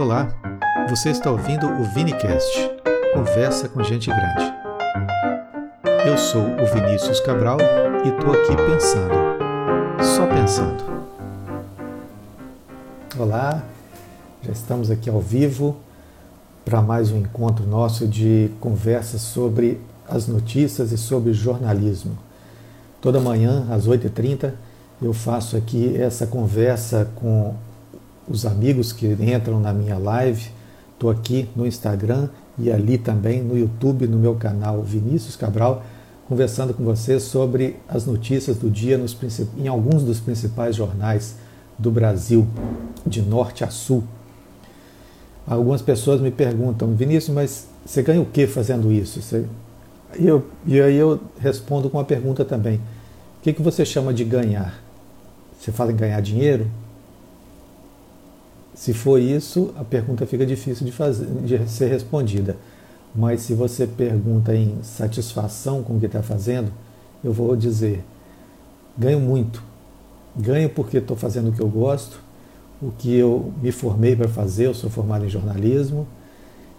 Olá, você está ouvindo o Vinicast, conversa com gente grande. Eu sou o Vinícius Cabral e estou aqui pensando, só pensando. Olá, já estamos aqui ao vivo para mais um encontro nosso de conversas sobre as notícias e sobre jornalismo. Toda manhã, às 8h30, eu faço aqui essa conversa com os amigos que entram na minha live. Estou aqui no Instagram e ali também no YouTube, no meu canal Vinícius Cabral, conversando com vocês sobre as notícias do dia nos, em alguns dos principais jornais do Brasil, de norte a sul. Algumas pessoas me perguntam, Vinícius, mas você ganha o que fazendo isso? Você... E, eu, e aí eu respondo com uma pergunta também. O que, que você chama de ganhar? Você fala em ganhar dinheiro? Se for isso, a pergunta fica difícil de, fazer, de ser respondida. Mas se você pergunta em satisfação com o que está fazendo, eu vou dizer: ganho muito. Ganho porque estou fazendo o que eu gosto, o que eu me formei para fazer. Eu sou formado em jornalismo,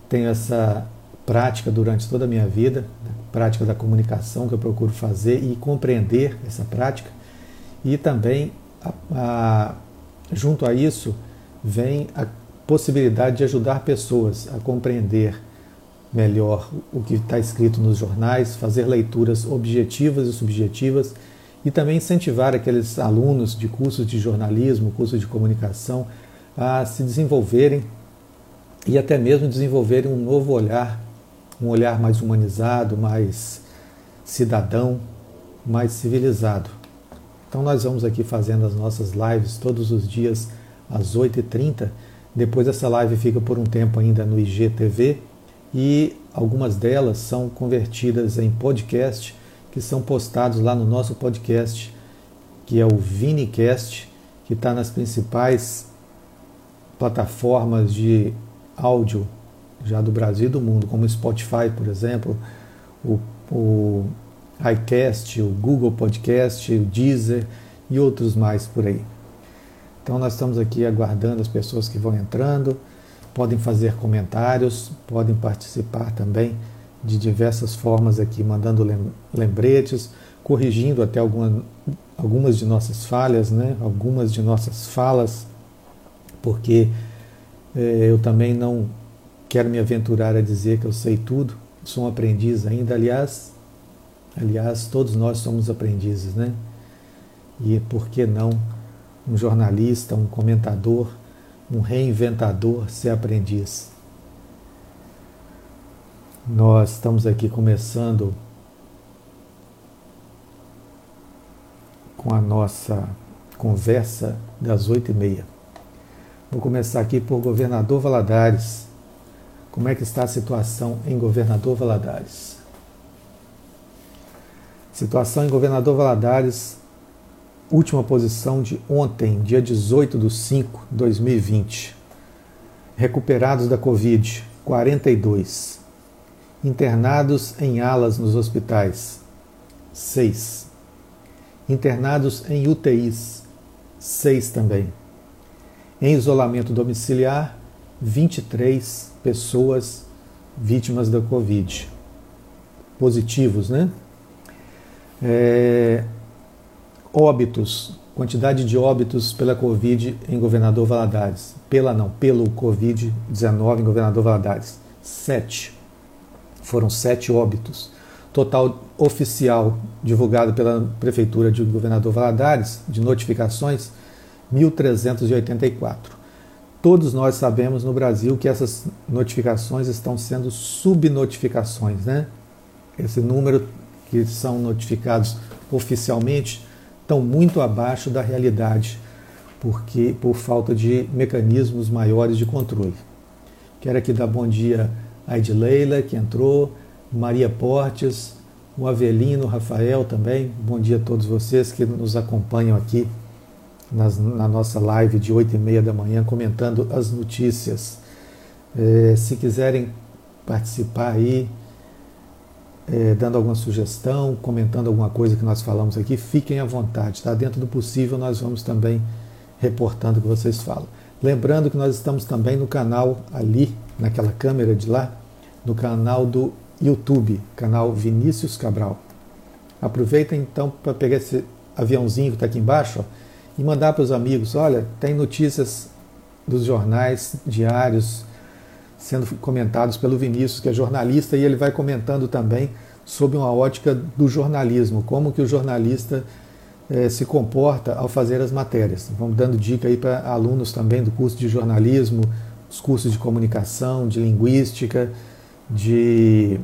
tenho essa prática durante toda a minha vida, prática da comunicação que eu procuro fazer e compreender essa prática. E também, a, a, junto a isso, vem a possibilidade de ajudar pessoas a compreender melhor o que está escrito nos jornais, fazer leituras objetivas e subjetivas e também incentivar aqueles alunos de cursos de jornalismo, cursos de comunicação a se desenvolverem e até mesmo desenvolverem um novo olhar, um olhar mais humanizado, mais cidadão, mais civilizado. Então nós vamos aqui fazendo as nossas lives todos os dias às 8h30. Depois essa live fica por um tempo ainda no IGTV e algumas delas são convertidas em podcast que são postados lá no nosso podcast, que é o Vinicast, que está nas principais plataformas de áudio já do Brasil e do mundo, como o Spotify, por exemplo, o, o iCast, o Google Podcast, o Deezer e outros mais por aí. Então nós estamos aqui aguardando as pessoas que vão entrando, podem fazer comentários, podem participar também de diversas formas aqui, mandando lembretes, corrigindo até alguma, algumas de nossas falhas, né? algumas de nossas falas, porque é, eu também não quero me aventurar a dizer que eu sei tudo, sou um aprendiz ainda, aliás, aliás, todos nós somos aprendizes, né? E por que não um jornalista, um comentador, um reinventador ser aprendiz. Nós estamos aqui começando com a nossa conversa das oito e meia. Vou começar aqui por Governador Valadares. Como é que está a situação em Governador Valadares? Situação em Governador Valadares última posição de ontem, dia 18 de 5 de 2020. Recuperados da Covid, 42. Internados em alas nos hospitais, 6. Internados em UTIs, 6 também. Em isolamento domiciliar, 23 pessoas vítimas da Covid. Positivos, né? É, Óbitos, quantidade de óbitos pela Covid em Governador Valadares. Pela não, pelo Covid-19 em Governador Valadares. Sete. Foram sete óbitos. Total oficial divulgado pela Prefeitura de Governador Valadares, de notificações, 1.384. Todos nós sabemos no Brasil que essas notificações estão sendo subnotificações, né? Esse número que são notificados oficialmente estão muito abaixo da realidade, porque por falta de mecanismos maiores de controle. Quero aqui dar bom dia a Edileila, que entrou, Maria Portes, o Avelino, o Rafael também. Bom dia a todos vocês que nos acompanham aqui nas, na nossa live de 8 e meia da manhã, comentando as notícias. É, se quiserem participar aí, é, dando alguma sugestão, comentando alguma coisa que nós falamos aqui, fiquem à vontade, tá? Dentro do possível, nós vamos também reportando o que vocês falam. Lembrando que nós estamos também no canal ali, naquela câmera de lá, no canal do YouTube, canal Vinícius Cabral. Aproveita então para pegar esse aviãozinho que está aqui embaixo ó, e mandar para os amigos: olha, tem notícias dos jornais diários sendo comentados pelo Vinícius, que é jornalista, e ele vai comentando também sobre uma ótica do jornalismo, como que o jornalista eh, se comporta ao fazer as matérias. Vamos dando dica aí para alunos também do curso de jornalismo, os cursos de comunicação, de linguística, de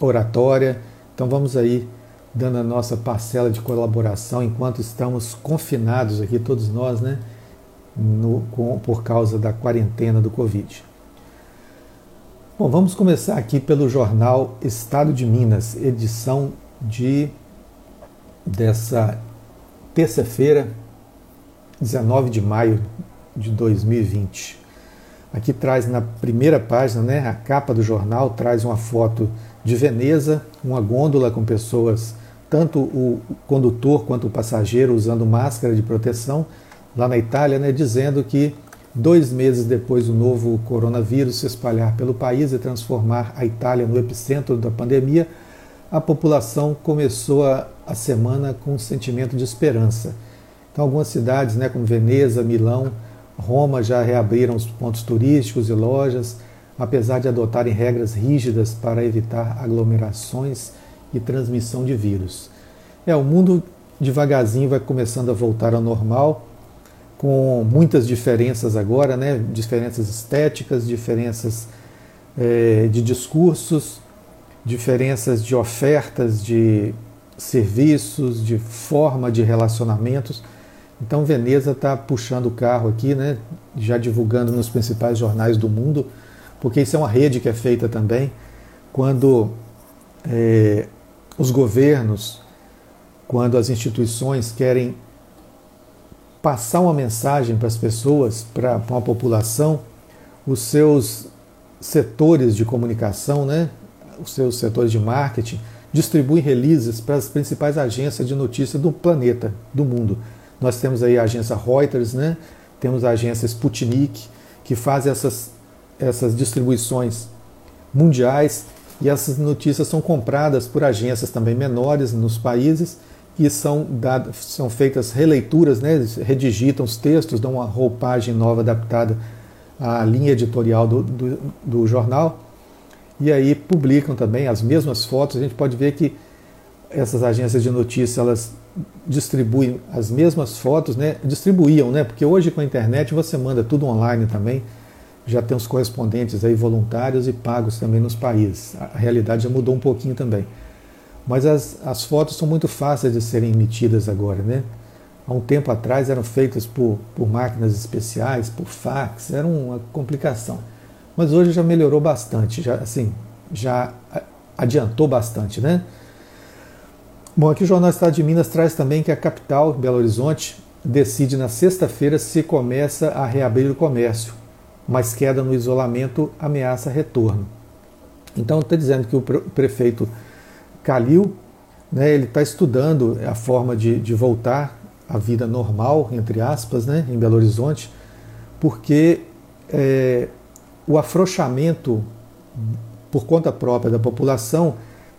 oratória. Então vamos aí dando a nossa parcela de colaboração enquanto estamos confinados aqui, todos nós, né? No, com, por causa da quarentena do Covid. Bom, vamos começar aqui pelo jornal Estado de Minas, edição de dessa terça-feira, 19 de maio de 2020. Aqui traz na primeira página, né, a capa do jornal traz uma foto de Veneza, uma gôndola com pessoas, tanto o condutor quanto o passageiro usando máscara de proteção, lá na Itália, né, dizendo que dois meses depois do novo coronavírus se espalhar pelo país e transformar a Itália no epicentro da pandemia, a população começou a, a semana com um sentimento de esperança. Então, algumas cidades, né, como Veneza, Milão, Roma, já reabriram os pontos turísticos e lojas, apesar de adotarem regras rígidas para evitar aglomerações e transmissão de vírus. É, o mundo devagarzinho vai começando a voltar ao normal, com muitas diferenças agora, né? diferenças estéticas, diferenças é, de discursos, diferenças de ofertas de serviços, de forma de relacionamentos. Então Veneza está puxando o carro aqui, né, já divulgando nos principais jornais do mundo, porque isso é uma rede que é feita também quando é, os governos, quando as instituições querem passar uma mensagem para as pessoas, para a população, os seus setores de comunicação, né, os seus setores de marketing, distribuem releases para as principais agências de notícia do planeta, do mundo. Nós temos aí a agência Reuters, né? temos a agência Sputnik, que faz essas, essas distribuições mundiais e essas notícias são compradas por agências também menores nos países e são, dadas, são feitas releituras, né? Redigitam os textos, dão uma roupagem nova adaptada à linha editorial do, do, do jornal e aí publicam também as mesmas fotos. A gente pode ver que essas agências de notícia elas distribuem as mesmas fotos, né? Distribuíam, né? Porque hoje com a internet você manda tudo online também. Já tem os correspondentes aí voluntários e pagos também nos países. A realidade já mudou um pouquinho também. Mas as, as fotos são muito fáceis de serem emitidas agora, né? Há um tempo atrás eram feitas por, por máquinas especiais, por fax, era uma complicação mas hoje já melhorou bastante, já assim, já adiantou bastante, né? Bom, aqui o Jornal Estado de Minas traz também que a capital, Belo Horizonte, decide na sexta-feira se começa a reabrir o comércio, mas queda no isolamento ameaça retorno. Então está dizendo que o prefeito Calil, né, ele está estudando a forma de, de voltar à vida normal, entre aspas, né, em Belo Horizonte, porque é, o afrouxamento por conta própria da população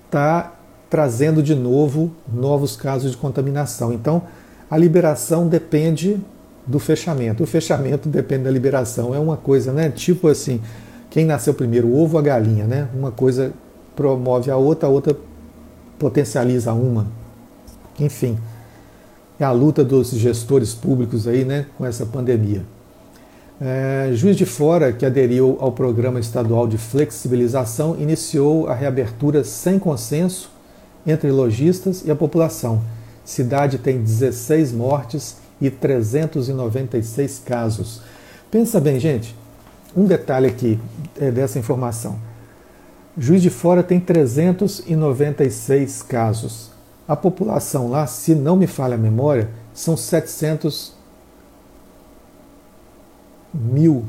está trazendo de novo novos casos de contaminação. Então, a liberação depende do fechamento. O fechamento depende da liberação. É uma coisa, né? Tipo assim, quem nasceu primeiro, o ovo ou a galinha, né? Uma coisa promove a outra, a outra potencializa uma. Enfim, é a luta dos gestores públicos aí, né, com essa pandemia. É, Juiz de Fora, que aderiu ao programa estadual de flexibilização, iniciou a reabertura sem consenso entre lojistas e a população. Cidade tem 16 mortes e 396 casos. Pensa bem, gente, um detalhe aqui é dessa informação. Juiz de Fora tem 396 casos. A população lá, se não me falha a memória, são 700 mil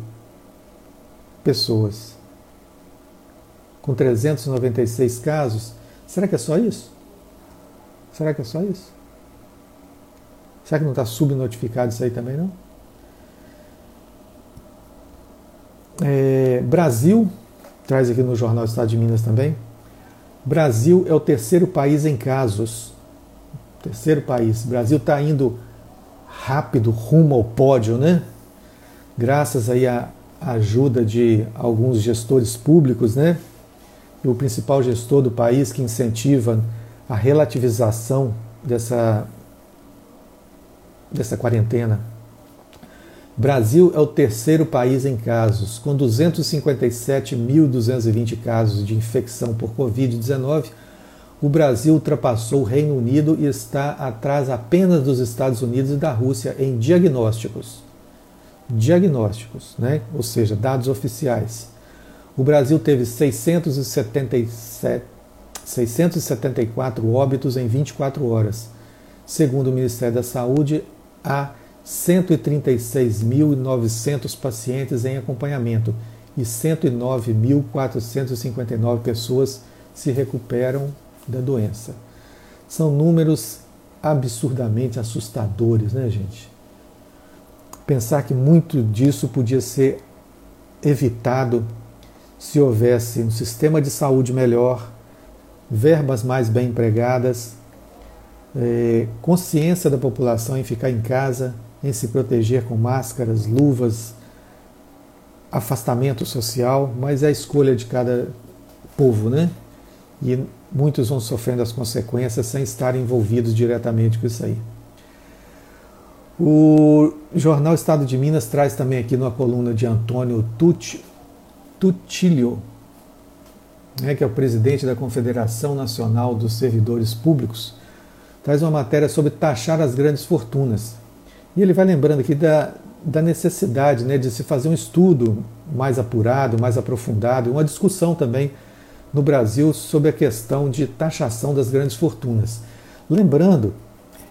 pessoas, com 396 casos. Será que é só isso? Será que é só isso? Será que não está subnotificado isso aí também, não? É, Brasil, traz aqui no Jornal Estado de Minas também. Brasil é o terceiro país em casos. Terceiro país. Brasil está indo rápido rumo ao pódio, né? Graças aí à ajuda de alguns gestores públicos, né? E o principal gestor do país que incentiva a relativização dessa, dessa quarentena. Brasil é o terceiro país em casos, com 257.220 casos de infecção por Covid-19. O Brasil ultrapassou o Reino Unido e está atrás apenas dos Estados Unidos e da Rússia em diagnósticos. Diagnósticos, né? ou seja, dados oficiais. O Brasil teve 677, 674 óbitos em 24 horas. Segundo o Ministério da Saúde, há 136.900 pacientes em acompanhamento e 109.459 pessoas se recuperam da doença. São números absurdamente assustadores, né, gente? Pensar que muito disso podia ser evitado se houvesse um sistema de saúde melhor, verbas mais bem empregadas, é, consciência da população em ficar em casa, em se proteger com máscaras, luvas, afastamento social, mas é a escolha de cada povo, né? E muitos vão sofrendo as consequências sem estar envolvidos diretamente com isso aí. O jornal Estado de Minas traz também aqui numa coluna de Antônio Tutilio, né, que é o presidente da Confederação Nacional dos Servidores Públicos, traz uma matéria sobre taxar as grandes fortunas. E ele vai lembrando aqui da, da necessidade né, de se fazer um estudo mais apurado, mais aprofundado, uma discussão também no Brasil sobre a questão de taxação das grandes fortunas. Lembrando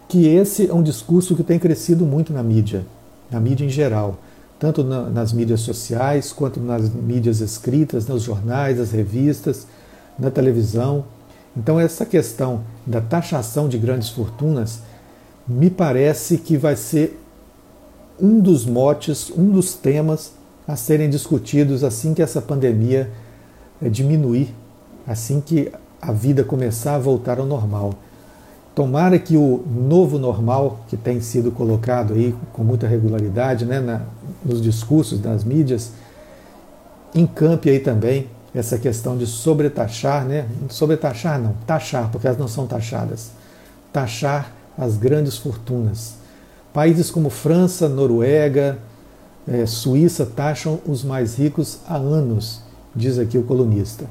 que esse é um discurso que tem crescido muito na mídia, na mídia em geral, tanto na, nas mídias sociais quanto nas mídias escritas, nos jornais, nas revistas, na televisão. Então, essa questão da taxação de grandes fortunas me parece que vai ser um dos motes, um dos temas a serem discutidos assim que essa pandemia eh, diminuir, assim que a vida começar a voltar ao normal. Tomara que o novo normal que tem sido colocado aí com muita regularidade né, na, nos discursos das mídias encampe aí também essa questão de sobretaxar, né? Sobretaxar não, taxar, porque elas não são taxadas. Taxar as grandes fortunas. Países como França, Noruega, é, Suíça taxam os mais ricos há anos, diz aqui o colunista.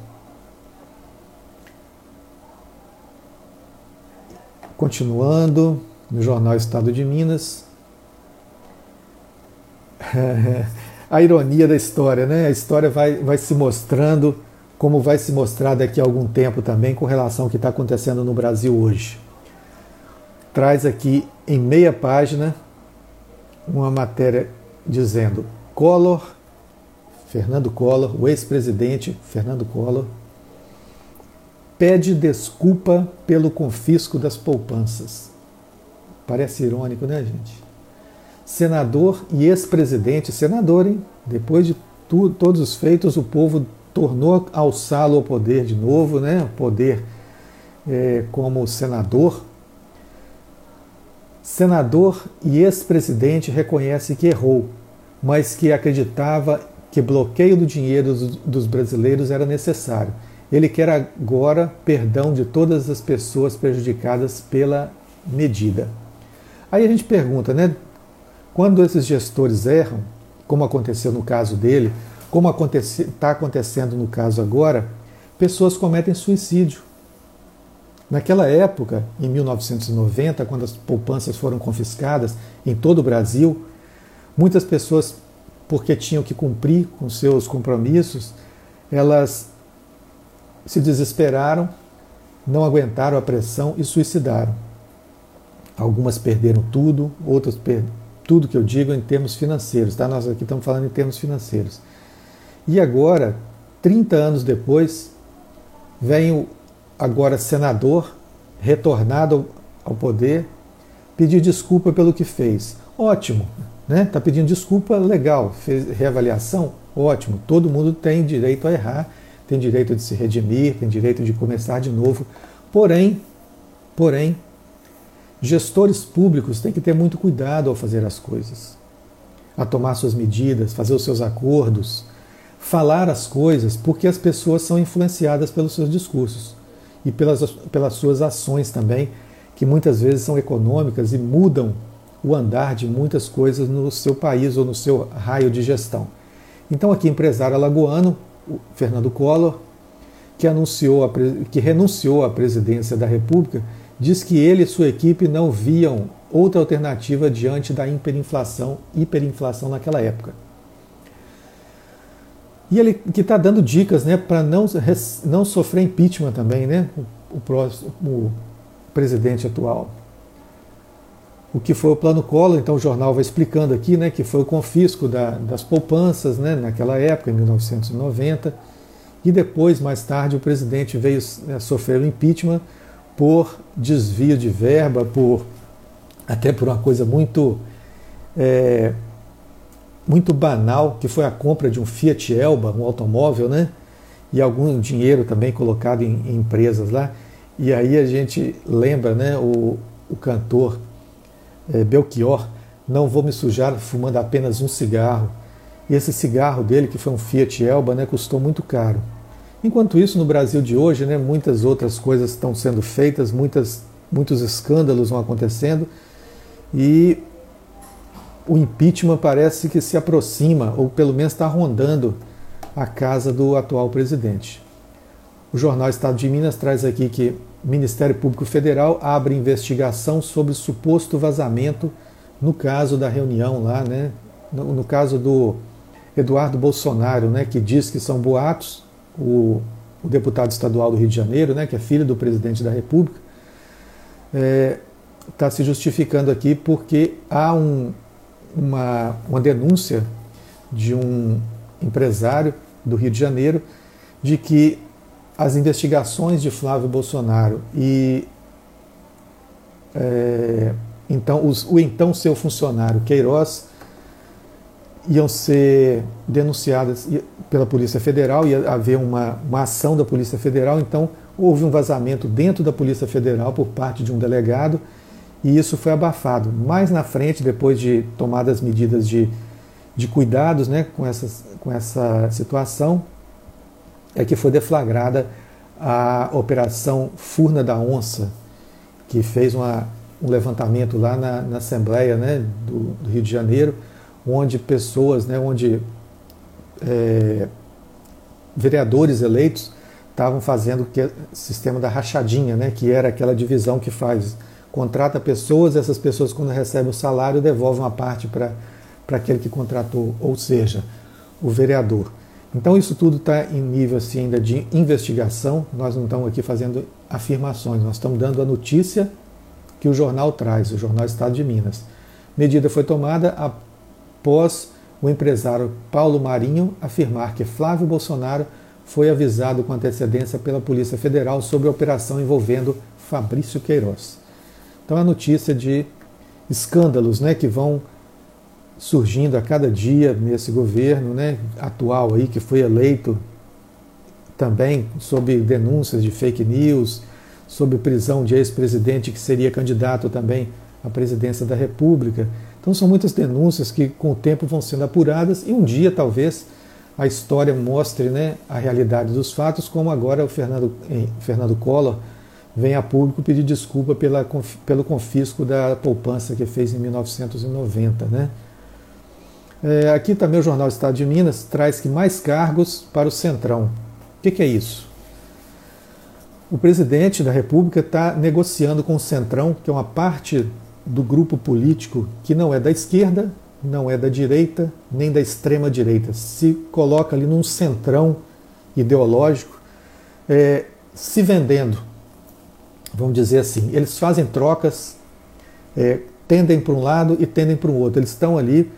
Continuando, no jornal Estado de Minas. a ironia da história, né? A história vai, vai se mostrando como vai se mostrar daqui a algum tempo também com relação ao que está acontecendo no Brasil hoje traz aqui em meia página uma matéria dizendo Collor, Fernando Collor, o ex-presidente Fernando Collor, pede desculpa pelo confisco das poupanças. Parece irônico, né, gente? Senador e ex-presidente, senador, hein? Depois de tu, todos os feitos, o povo tornou alçá-lo ao poder de novo, né? O poder é, como senador, Senador e ex-presidente reconhece que errou, mas que acreditava que bloqueio do dinheiro dos brasileiros era necessário. Ele quer agora perdão de todas as pessoas prejudicadas pela medida. Aí a gente pergunta, né? Quando esses gestores erram, como aconteceu no caso dele, como está acontecendo no caso agora, pessoas cometem suicídio. Naquela época, em 1990, quando as poupanças foram confiscadas em todo o Brasil, muitas pessoas, porque tinham que cumprir com seus compromissos, elas se desesperaram, não aguentaram a pressão e suicidaram. Algumas perderam tudo, outras perderam tudo que eu digo em termos financeiros, tá? Nós aqui estamos falando em termos financeiros. E agora, 30 anos depois, vem o, agora senador, retornado ao poder, pedir desculpa pelo que fez. Ótimo, né? Está pedindo desculpa, legal. Fez reavaliação, Ótimo, todo mundo tem direito a errar, tem direito de se redimir, tem direito de começar de novo. Porém, porém, gestores públicos têm que ter muito cuidado ao fazer as coisas, a tomar suas medidas, fazer os seus acordos, falar as coisas, porque as pessoas são influenciadas pelos seus discursos e pelas, pelas suas ações também, que muitas vezes são econômicas e mudam o andar de muitas coisas no seu país ou no seu raio de gestão. Então, aqui, empresário alagoano, Fernando Collor, que, anunciou a, que renunciou à presidência da República, diz que ele e sua equipe não viam outra alternativa diante da hiperinflação, hiperinflação naquela época. E ele que está dando dicas né, para não, não sofrer impeachment também, né, o, o, próximo, o presidente atual. O que foi o plano Collor, então o jornal vai explicando aqui, né, que foi o confisco da, das poupanças né, naquela época, em 1990, e depois, mais tarde, o presidente veio né, sofrer o impeachment por desvio de verba, por até por uma coisa muito é, muito banal, que foi a compra de um Fiat Elba, um automóvel, né? E algum dinheiro também colocado em, em empresas lá. E aí a gente lembra, né, o, o cantor é, Belchior, não vou me sujar fumando apenas um cigarro. E esse cigarro dele, que foi um Fiat Elba, né, custou muito caro. Enquanto isso, no Brasil de hoje, né, muitas outras coisas estão sendo feitas, muitas, muitos escândalos vão acontecendo e o impeachment parece que se aproxima, ou pelo menos está rondando a casa do atual presidente. O jornal Estado de Minas traz aqui que Ministério Público Federal abre investigação sobre suposto vazamento no caso da reunião lá, né? No, no caso do Eduardo Bolsonaro, né? Que diz que são boatos. O, o, deputado estadual do Rio de Janeiro, né? Que é filho do presidente da República, está é, tá se justificando aqui porque há um, uma, uma denúncia de um empresário do Rio de Janeiro de que as investigações de Flávio Bolsonaro e é, então os, o então seu funcionário Queiroz iam ser denunciadas pela Polícia Federal, ia haver uma, uma ação da Polícia Federal, então houve um vazamento dentro da Polícia Federal por parte de um delegado e isso foi abafado. Mais na frente, depois de tomadas medidas de, de cuidados né, com, essas, com essa situação, é que foi deflagrada a Operação Furna da Onça, que fez uma, um levantamento lá na, na Assembleia né, do, do, Rio de Janeiro, onde pessoas, né, onde é, vereadores eleitos estavam fazendo o sistema da rachadinha, né, que era aquela divisão que faz contrata pessoas, essas pessoas, quando recebem o salário, devolvem uma parte para aquele que contratou, ou seja, o vereador. Então, isso tudo está em nível assim, ainda de investigação, nós não estamos aqui fazendo afirmações, nós estamos dando a notícia que o jornal traz, o Jornal Estado de Minas. Medida foi tomada após o empresário Paulo Marinho afirmar que Flávio Bolsonaro foi avisado com antecedência pela Polícia Federal sobre a operação envolvendo Fabrício Queiroz. Então a notícia de escândalos né, que vão surgindo a cada dia nesse governo né, atual aí, que foi eleito também sob denúncias de fake news, sobre prisão de ex-presidente que seria candidato também à presidência da República. Então são muitas denúncias que com o tempo vão sendo apuradas e um dia talvez a história mostre né, a realidade dos fatos, como agora o Fernando, Fernando Collor vem a público pedir desculpa pela, pelo confisco da poupança que fez em 1990. Né? É, aqui também o Jornal Estado de Minas traz que mais cargos para o Centrão. O que, que é isso? O presidente da República está negociando com o Centrão, que é uma parte do grupo político que não é da esquerda, não é da direita, nem da extrema direita. Se coloca ali num centrão ideológico, é, se vendendo vamos dizer assim, eles fazem trocas, é, tendem para um lado e tendem para o outro. Eles estão ali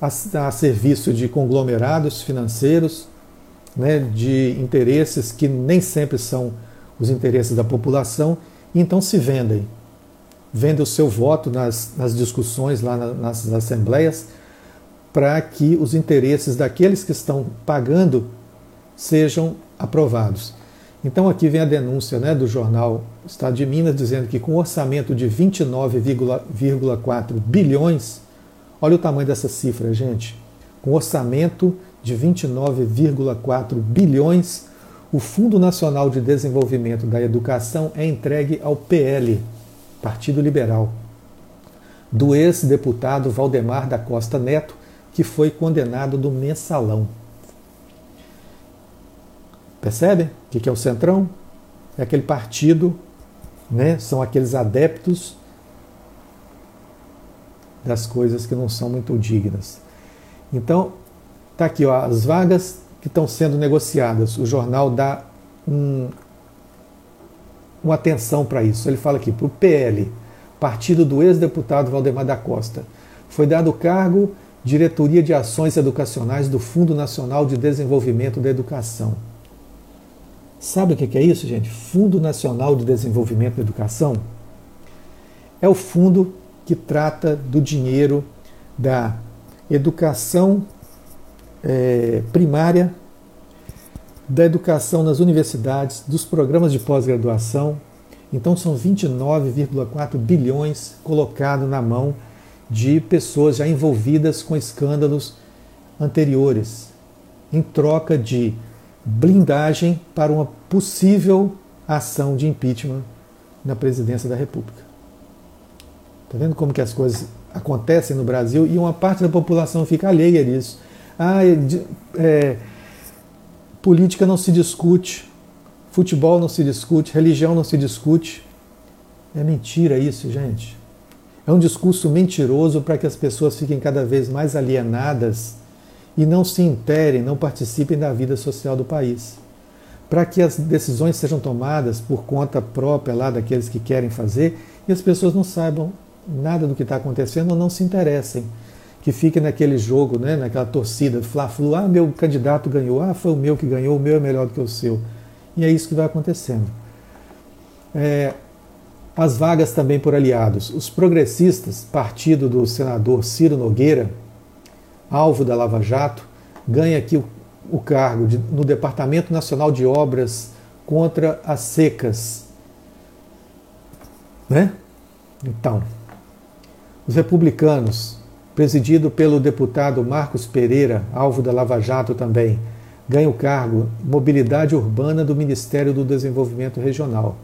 a, a serviço de conglomerados financeiros, né, de interesses que nem sempre são os interesses da população, e então se vendem. Vendem o seu voto nas, nas discussões lá na, nas assembleias para que os interesses daqueles que estão pagando sejam aprovados. Então aqui vem a denúncia né, do jornal Estado de Minas dizendo que com um orçamento de 29,4 bilhões, olha o tamanho dessa cifra, gente. Com orçamento de 29,4 bilhões, o Fundo Nacional de Desenvolvimento da Educação é entregue ao PL, Partido Liberal, do ex-deputado Valdemar da Costa Neto, que foi condenado do mensalão. Percebem o que é o Centrão? É aquele partido, né? são aqueles adeptos das coisas que não são muito dignas. Então, tá aqui, ó, as vagas que estão sendo negociadas. O jornal dá um, uma atenção para isso. Ele fala aqui, para o PL, partido do ex-deputado Valdemar da Costa, foi dado o cargo Diretoria de Ações Educacionais do Fundo Nacional de Desenvolvimento da Educação. Sabe o que é isso, gente? Fundo Nacional de Desenvolvimento da Educação é o fundo que trata do dinheiro da educação é, primária, da educação nas universidades, dos programas de pós-graduação. Então são 29,4 bilhões colocados na mão de pessoas já envolvidas com escândalos anteriores, em troca de blindagem para uma possível ação de impeachment na presidência da República. Está vendo como que as coisas acontecem no Brasil e uma parte da população fica alheia disso. Ah, é, é, política não se discute, futebol não se discute, religião não se discute. É mentira isso, gente. É um discurso mentiroso para que as pessoas fiquem cada vez mais alienadas e não se interem, não participem da vida social do país. Para que as decisões sejam tomadas por conta própria lá daqueles que querem fazer e as pessoas não saibam nada do que está acontecendo ou não se interessem. Que fiquem naquele jogo, né, naquela torcida, fla-flu, ah, meu candidato ganhou, ah, foi o meu que ganhou, o meu é melhor do que o seu. E é isso que vai acontecendo. É, as vagas também por aliados. Os progressistas, partido do senador Ciro Nogueira, alvo da Lava Jato, ganha aqui o, o cargo de, no Departamento Nacional de Obras contra as secas. Né? Então, os republicanos, presidido pelo deputado Marcos Pereira, alvo da Lava Jato também, ganha o cargo Mobilidade Urbana do Ministério do Desenvolvimento Regional.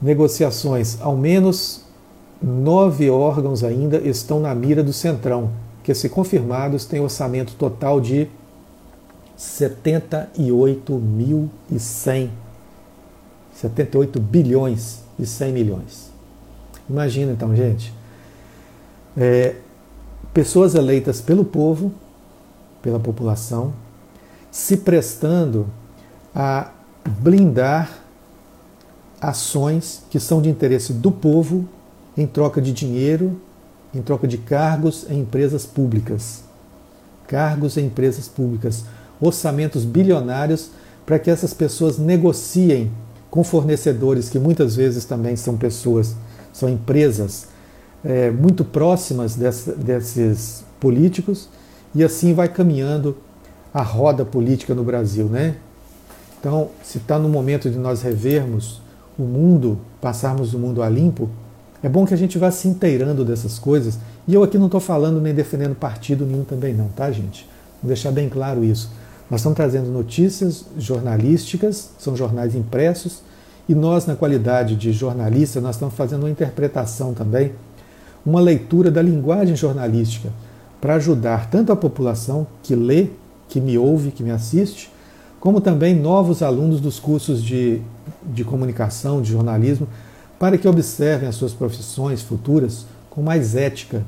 Negociações, ao menos nove órgãos ainda estão na mira do Centrão, que, se confirmados, tem orçamento total de 78.100 78 bilhões e 100 milhões. Imagina então, gente, é, pessoas eleitas pelo povo, pela população, se prestando a blindar ações que são de interesse do povo em troca de dinheiro em troca de cargos em empresas públicas. Cargos em empresas públicas, orçamentos bilionários para que essas pessoas negociem com fornecedores que muitas vezes também são pessoas, são empresas é, muito próximas dessa, desses políticos e assim vai caminhando a roda política no Brasil, né? Então, se está no momento de nós revermos o mundo, passarmos o mundo a limpo, é bom que a gente vá se inteirando dessas coisas. E eu aqui não estou falando nem defendendo partido nenhum também, não, tá, gente? Vou deixar bem claro isso. Nós estamos trazendo notícias jornalísticas, são jornais impressos, e nós, na qualidade de jornalista, nós estamos fazendo uma interpretação também, uma leitura da linguagem jornalística, para ajudar tanto a população que lê, que me ouve, que me assiste, como também novos alunos dos cursos de, de comunicação, de jornalismo, para que observem as suas profissões futuras com mais ética,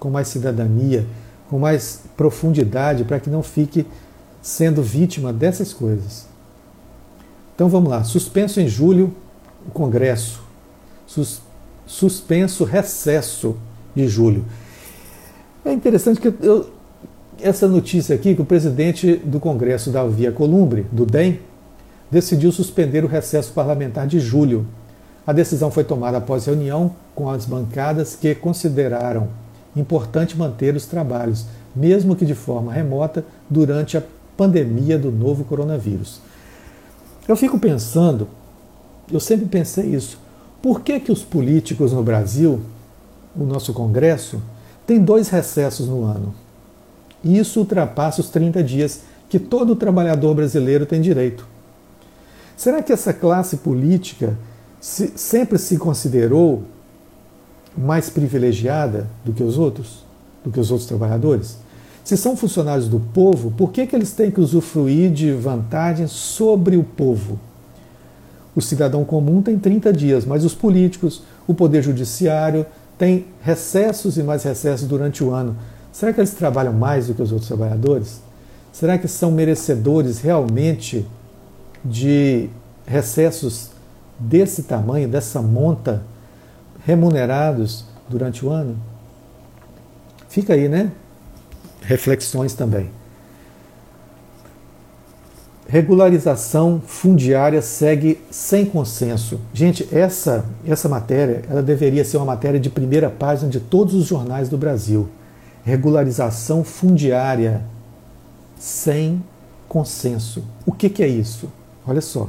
com mais cidadania, com mais profundidade, para que não fique sendo vítima dessas coisas. Então vamos lá. Suspenso em julho o Congresso. Sus, suspenso recesso de julho. É interessante que eu, essa notícia aqui, que o presidente do Congresso, Davi Columbre, do DEM, decidiu suspender o recesso parlamentar de julho a decisão foi tomada após reunião com as bancadas que consideraram importante manter os trabalhos, mesmo que de forma remota, durante a pandemia do novo coronavírus. Eu fico pensando, eu sempre pensei isso, por que, que os políticos no Brasil, o nosso Congresso, tem dois recessos no ano? Isso ultrapassa os 30 dias que todo trabalhador brasileiro tem direito. Será que essa classe política se, sempre se considerou mais privilegiada do que os outros, do que os outros trabalhadores? Se são funcionários do povo, por que, que eles têm que usufruir de vantagens sobre o povo? O cidadão comum tem 30 dias, mas os políticos, o poder judiciário, têm recessos e mais recessos durante o ano. Será que eles trabalham mais do que os outros trabalhadores? Será que são merecedores realmente de recessos desse tamanho, dessa monta, remunerados durante o ano? Fica aí, né? Reflexões também. Regularização fundiária segue sem consenso. Gente, essa, essa matéria ela deveria ser uma matéria de primeira página de todos os jornais do Brasil. Regularização fundiária sem consenso. O que, que é isso? Olha só.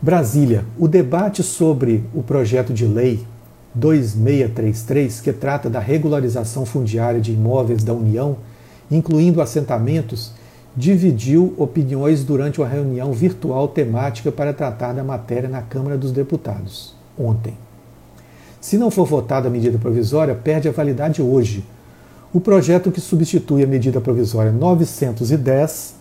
Brasília, o debate sobre o projeto de lei 2633, que trata da regularização fundiária de imóveis da União, incluindo assentamentos, dividiu opiniões durante uma reunião virtual temática para tratar da matéria na Câmara dos Deputados, ontem. Se não for votada a medida provisória, perde a validade hoje. O projeto que substitui a medida provisória 910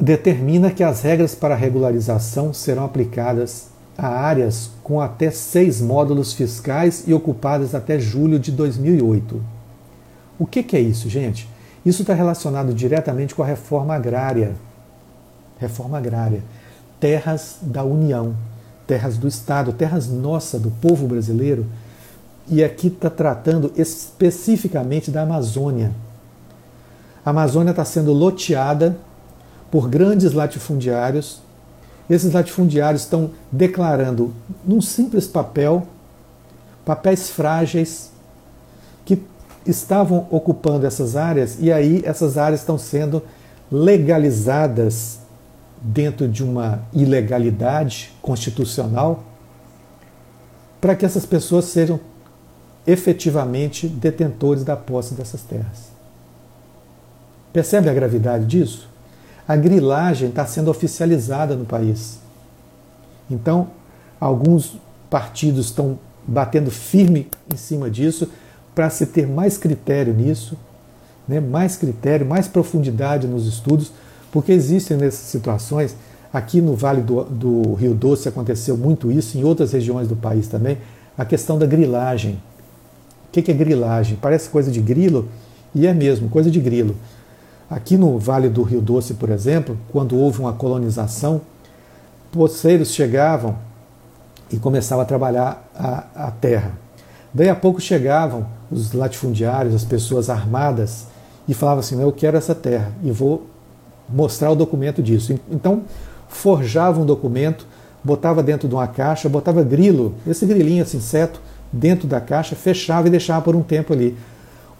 determina que as regras para regularização serão aplicadas a áreas com até seis módulos fiscais e ocupadas até julho de 2008. O que, que é isso, gente? Isso está relacionado diretamente com a reforma agrária. Reforma agrária. Terras da União, terras do Estado, terras nossa, do povo brasileiro. E aqui está tratando especificamente da Amazônia. A Amazônia está sendo loteada por grandes latifundiários. Esses latifundiários estão declarando num simples papel, papéis frágeis, que estavam ocupando essas áreas e aí essas áreas estão sendo legalizadas dentro de uma ilegalidade constitucional para que essas pessoas sejam efetivamente detentores da posse dessas terras. Percebe a gravidade disso? A grilagem está sendo oficializada no país. Então, alguns partidos estão batendo firme em cima disso, para se ter mais critério nisso, né, mais critério, mais profundidade nos estudos, porque existem nessas situações, aqui no Vale do, do Rio Doce aconteceu muito isso, em outras regiões do país também, a questão da grilagem. O que é grilagem? Parece coisa de grilo, e é mesmo, coisa de grilo. Aqui no Vale do Rio Doce, por exemplo, quando houve uma colonização, poceiros chegavam e começavam a trabalhar a, a terra. Daí a pouco chegavam os latifundiários, as pessoas armadas, e falavam assim: Eu quero essa terra e vou mostrar o documento disso. Então, forjava um documento, botava dentro de uma caixa, botava grilo, esse grilinho, esse inseto, dentro da caixa, fechava e deixava por um tempo ali.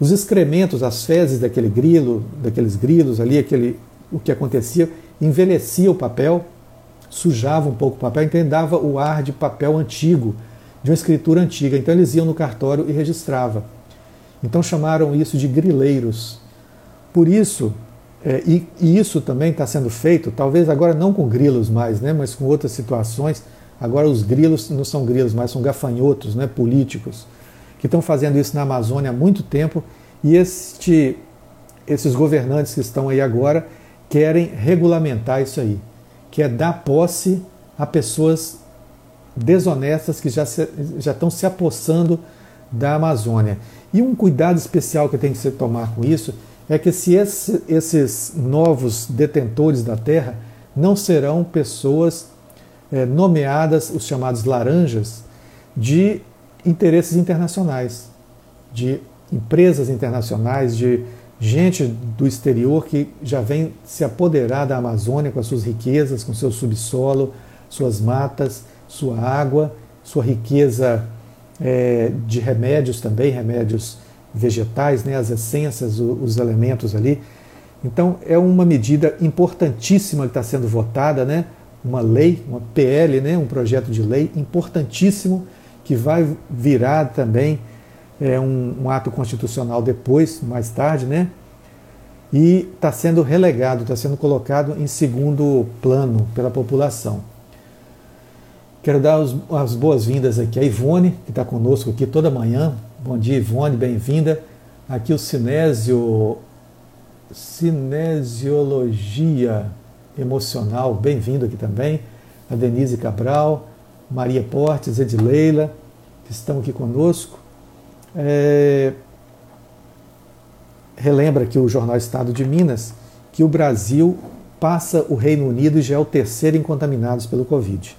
Os excrementos, as fezes daquele grilo, daqueles grilos ali, aquele, o que acontecia, envelhecia o papel, sujava um pouco o papel, então dava o ar de papel antigo, de uma escritura antiga. Então eles iam no cartório e registrava. Então chamaram isso de grileiros. Por isso, é, e, e, isso também está sendo feito, talvez agora não com grilos mais, né, mas com outras situações. Agora os grilos não são grilos, mas são gafanhotos né, políticos, que estão fazendo isso na Amazônia há muito tempo. E este, esses governantes que estão aí agora querem regulamentar isso aí, que é dar posse a pessoas desonestas que já, se, já estão se apossando da Amazônia. E um cuidado especial que tem que se tomar com isso é que se esse, esses novos detentores da terra não serão pessoas é, nomeadas, os chamados laranjas, de interesses internacionais, de empresas internacionais, de gente do exterior que já vem se apoderar da Amazônia com as suas riquezas, com seu subsolo, suas matas, sua água sua riqueza é, de remédios também, remédios vegetais, né, as essências, os elementos ali. Então é uma medida importantíssima que está sendo votada, né, uma lei, uma PL, né, um projeto de lei importantíssimo que vai virar também é, um, um ato constitucional depois, mais tarde, né, e está sendo relegado, está sendo colocado em segundo plano pela população. Quero dar os, as boas-vindas aqui a Ivone, que está conosco aqui toda manhã. Bom dia, Ivone, bem-vinda. Aqui o Cinésio, Cinesiologia Emocional, bem-vindo aqui também. A Denise Cabral, Maria Portes, Edileila, que estão aqui conosco. É... Relembra que o Jornal Estado de Minas que o Brasil passa o Reino Unido e já é o terceiro em contaminados pelo Covid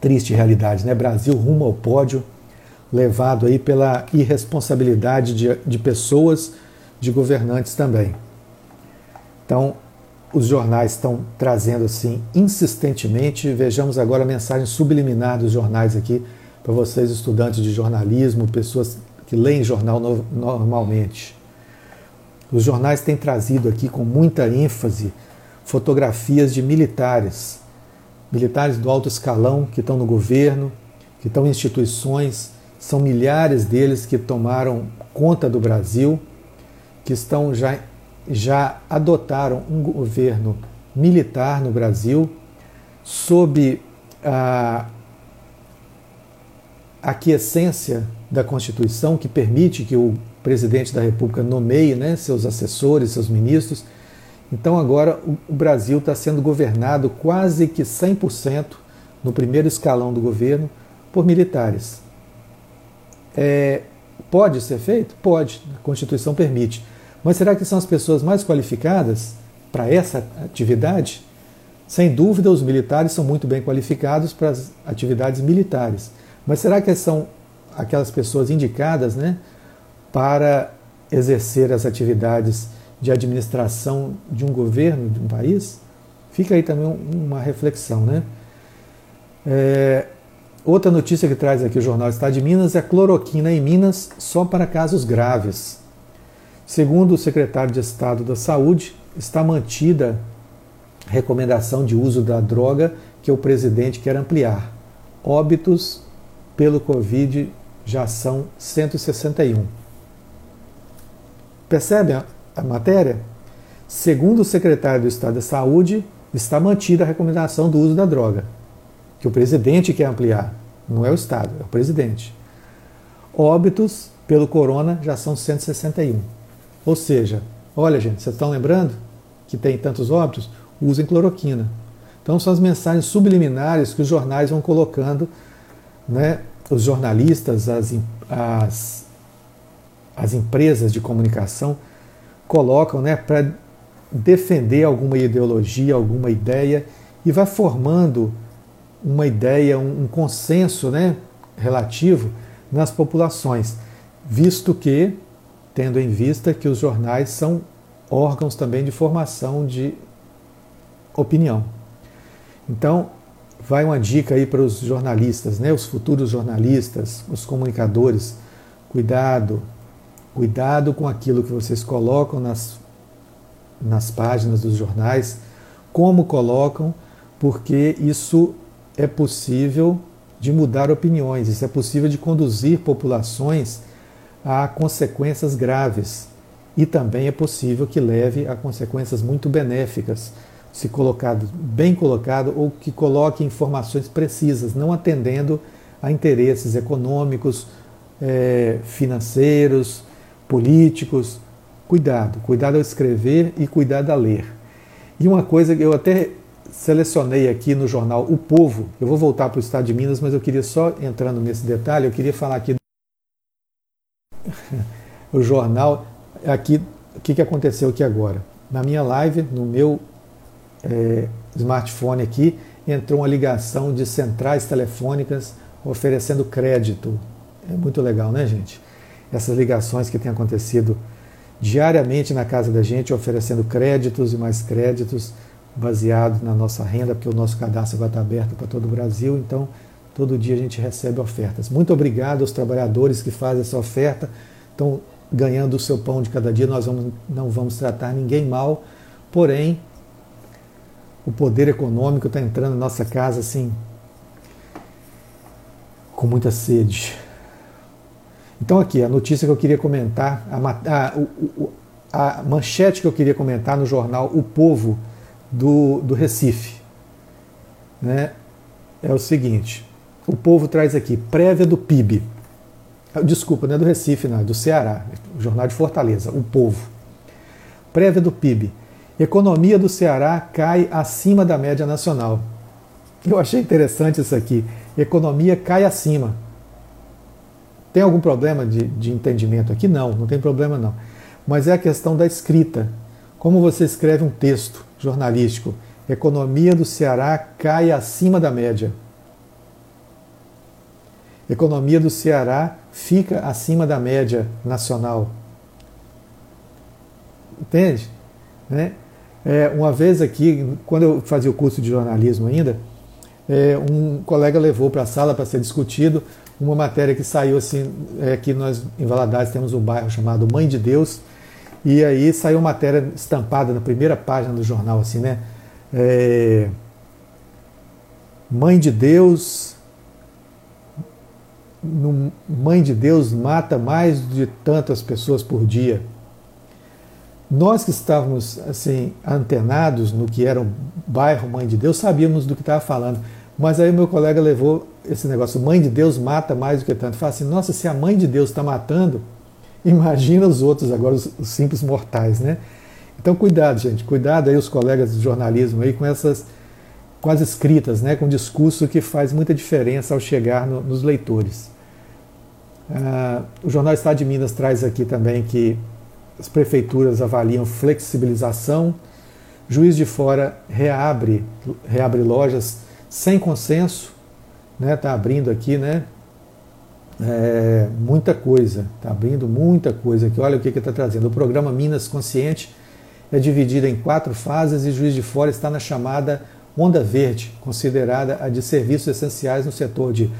triste realidade, né? Brasil rumo ao pódio, levado aí pela irresponsabilidade de, de pessoas, de governantes também. Então, os jornais estão trazendo assim insistentemente. Vejamos agora a mensagem subliminar dos jornais aqui para vocês, estudantes de jornalismo, pessoas que leem jornal no, normalmente. Os jornais têm trazido aqui com muita ênfase fotografias de militares militares do alto escalão que estão no governo, que estão em instituições, são milhares deles que tomaram conta do Brasil, que estão já, já adotaram um governo militar no Brasil, sob a aquiescência da Constituição, que permite que o presidente da República nomeie né, seus assessores, seus ministros então agora o Brasil está sendo governado quase que 100% no primeiro escalão do governo por militares. É, pode ser feito? Pode, a Constituição permite. Mas será que são as pessoas mais qualificadas para essa atividade? Sem dúvida, os militares são muito bem qualificados para as atividades militares. Mas será que são aquelas pessoas indicadas né, para exercer as atividades de administração de um governo, de um país, fica aí também uma reflexão. Né? É, outra notícia que traz aqui o Jornal Estado de Minas é a cloroquina em Minas só para casos graves. Segundo o secretário de Estado da Saúde, está mantida a recomendação de uso da droga que o presidente quer ampliar. Óbitos pelo Covid já são 161. Percebe a matéria, segundo o secretário do Estado da Saúde, está mantida a recomendação do uso da droga, que o presidente quer ampliar, não é o Estado, é o presidente. Óbitos pelo corona já são 161. Ou seja, olha gente, vocês estão lembrando que tem tantos óbitos? Usem cloroquina. Então são as mensagens subliminares que os jornais vão colocando, né? os jornalistas, as, as, as empresas de comunicação colocam né, para defender alguma ideologia, alguma ideia, e vai formando uma ideia, um, um consenso né, relativo nas populações, visto que, tendo em vista que os jornais são órgãos também de formação de opinião. Então, vai uma dica aí para os jornalistas, né, os futuros jornalistas, os comunicadores, cuidado, Cuidado com aquilo que vocês colocam nas, nas páginas dos jornais, como colocam, porque isso é possível de mudar opiniões, isso é possível de conduzir populações a consequências graves. E também é possível que leve a consequências muito benéficas, se colocado bem colocado ou que coloque informações precisas, não atendendo a interesses econômicos, é, financeiros, políticos. Cuidado, cuidado ao escrever e cuidado a ler. E uma coisa que eu até selecionei aqui no jornal O Povo, eu vou voltar para o estado de Minas, mas eu queria só entrando nesse detalhe, eu queria falar aqui o jornal aqui o que, que aconteceu aqui agora. Na minha live, no meu é, smartphone aqui, entrou uma ligação de centrais telefônicas oferecendo crédito. É muito legal, né, gente? essas ligações que têm acontecido diariamente na casa da gente, oferecendo créditos e mais créditos baseado na nossa renda, porque o nosso cadastro vai estar aberto para todo o Brasil, então todo dia a gente recebe ofertas. Muito obrigado aos trabalhadores que fazem essa oferta, estão ganhando o seu pão de cada dia, nós vamos, não vamos tratar ninguém mal, porém o poder econômico está entrando na nossa casa assim, com muita sede. Então, aqui, a notícia que eu queria comentar, a, a, a manchete que eu queria comentar no jornal O Povo do, do Recife, né, é o seguinte: o povo traz aqui, prévia do PIB. Desculpa, não é do Recife, não, é do Ceará, jornal de Fortaleza, o povo. Prévia do PIB. Economia do Ceará cai acima da média nacional. Eu achei interessante isso aqui. Economia cai acima. Tem algum problema de, de entendimento aqui? Não, não tem problema não. Mas é a questão da escrita. Como você escreve um texto jornalístico? Economia do Ceará cai acima da média. Economia do Ceará fica acima da média nacional. Entende? Né? É, uma vez aqui, quando eu fazia o curso de jornalismo ainda, é, um colega levou para a sala para ser discutido uma matéria que saiu assim, é, que nós em Valadares temos um bairro chamado Mãe de Deus, e aí saiu matéria estampada na primeira página do jornal, assim, né? É, Mãe de Deus, Mãe de Deus mata mais de tantas pessoas por dia. Nós que estávamos assim antenados no que era o bairro Mãe de Deus, sabíamos do que estava falando. Mas aí meu colega levou esse negócio, Mãe de Deus mata mais do que tanto. Fala assim, nossa, se a Mãe de Deus está matando, imagina os outros agora, os, os, simples mortais, né? Então cuidado, gente, cuidado aí os colegas do jornalismo aí com essas as escritas, né, com o discurso que faz muita diferença ao chegar no, nos leitores. Uh, o Jornal Estado de Minas traz aqui também que as prefeituras avaliam flexibilização, Juiz de Fora reabre, reabre lojas sem consenso, né? Tá abrindo aqui, né? É, muita coisa, tá abrindo muita coisa aqui. Olha o que está trazendo. O programa Minas Consciente é dividido em quatro fases e Juiz de Fora está na chamada Onda Verde, considerada a de serviços essenciais no setor de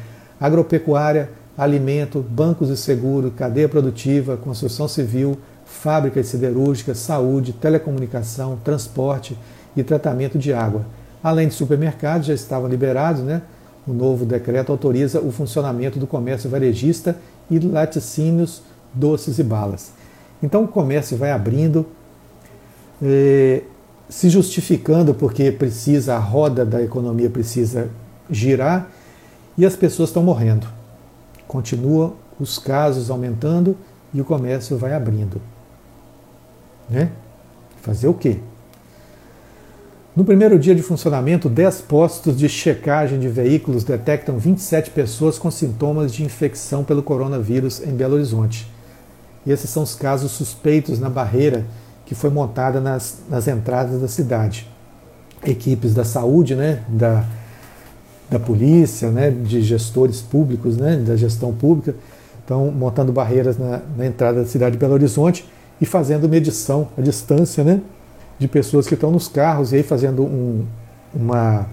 agropecuária, alimento, bancos de seguro, cadeia produtiva, construção civil, fábricas siderúrgicas, saúde, telecomunicação, transporte e tratamento de água. Além de supermercados, já estavam liberados, né? O novo decreto autoriza o funcionamento do comércio varejista e laticínios, doces e balas. Então o comércio vai abrindo, eh, se justificando porque precisa, a roda da economia precisa girar e as pessoas estão morrendo. Continua os casos aumentando e o comércio vai abrindo. Né? Fazer o quê? No primeiro dia de funcionamento, 10 postos de checagem de veículos detectam 27 pessoas com sintomas de infecção pelo coronavírus em Belo Horizonte. E esses são os casos suspeitos na barreira que foi montada nas, nas entradas da cidade. Equipes da saúde, né, da, da polícia, né, de gestores públicos, né, da gestão pública, estão montando barreiras na, na entrada da cidade de Belo Horizonte e fazendo medição à distância né, de pessoas que estão nos carros e aí fazendo um, uma,